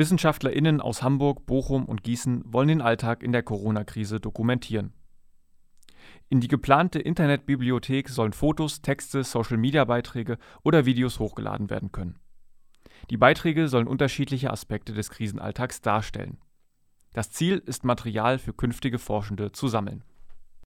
WissenschaftlerInnen aus Hamburg, Bochum und Gießen wollen den Alltag in der Corona-Krise dokumentieren. In die geplante Internetbibliothek sollen Fotos, Texte, Social-Media-Beiträge oder Videos hochgeladen werden können. Die Beiträge sollen unterschiedliche Aspekte des Krisenalltags darstellen. Das Ziel ist Material für künftige Forschende zu sammeln